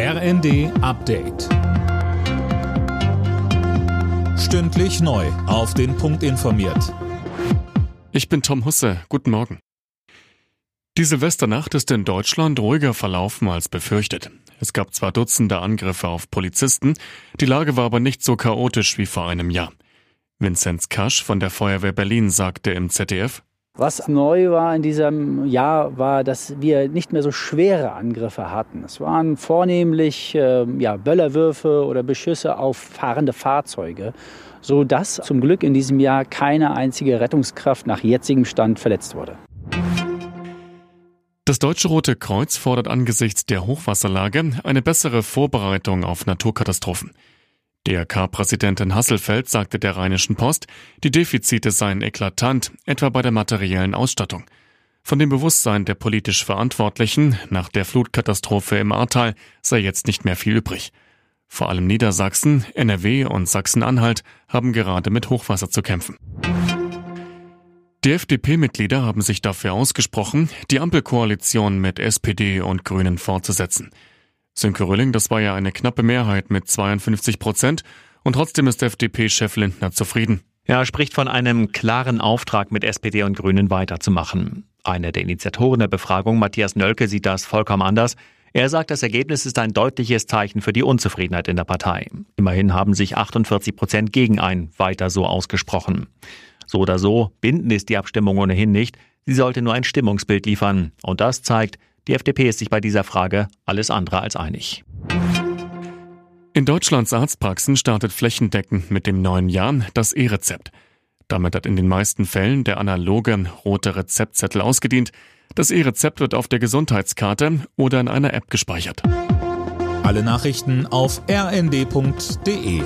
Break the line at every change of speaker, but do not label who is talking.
RND Update. Stündlich neu. Auf den Punkt informiert.
Ich bin Tom Husse. Guten Morgen. Die Silvesternacht ist in Deutschland ruhiger verlaufen als befürchtet. Es gab zwar Dutzende Angriffe auf Polizisten, die Lage war aber nicht so chaotisch wie vor einem Jahr. Vinzenz Kasch von der Feuerwehr Berlin sagte im ZDF,
was neu war in diesem Jahr, war, dass wir nicht mehr so schwere Angriffe hatten. Es waren vornehmlich äh, ja, Böllerwürfe oder Beschüsse auf fahrende Fahrzeuge, sodass zum Glück in diesem Jahr keine einzige Rettungskraft nach jetzigem Stand verletzt wurde.
Das Deutsche Rote Kreuz fordert angesichts der Hochwasserlage eine bessere Vorbereitung auf Naturkatastrophen. DRK-Präsidentin Hasselfeld sagte der Rheinischen Post, die Defizite seien eklatant, etwa bei der materiellen Ausstattung. Von dem Bewusstsein der politisch Verantwortlichen nach der Flutkatastrophe im Ahrtal sei jetzt nicht mehr viel übrig. Vor allem Niedersachsen, NRW und Sachsen-Anhalt haben gerade mit Hochwasser zu kämpfen. Die FDP-Mitglieder haben sich dafür ausgesprochen, die Ampelkoalition mit SPD und Grünen fortzusetzen. Sönke Rölling, das war ja eine knappe Mehrheit mit 52 Prozent und trotzdem ist FDP-Chef Lindner zufrieden.
Er spricht von einem klaren Auftrag mit SPD und Grünen weiterzumachen. Einer der Initiatoren der Befragung, Matthias Nölke, sieht das vollkommen anders. Er sagt, das Ergebnis ist ein deutliches Zeichen für die Unzufriedenheit in der Partei. Immerhin haben sich 48 Prozent gegen ein weiter so ausgesprochen. So oder so, binden ist die Abstimmung ohnehin nicht. Sie sollte nur ein Stimmungsbild liefern. Und das zeigt, die FDP ist sich bei dieser Frage alles andere als einig.
In Deutschlands Arztpraxen startet flächendeckend mit dem neuen Jahr das E-Rezept. Damit hat in den meisten Fällen der analoge rote Rezeptzettel ausgedient. Das E-Rezept wird auf der Gesundheitskarte oder in einer App gespeichert.
Alle Nachrichten auf rnd.de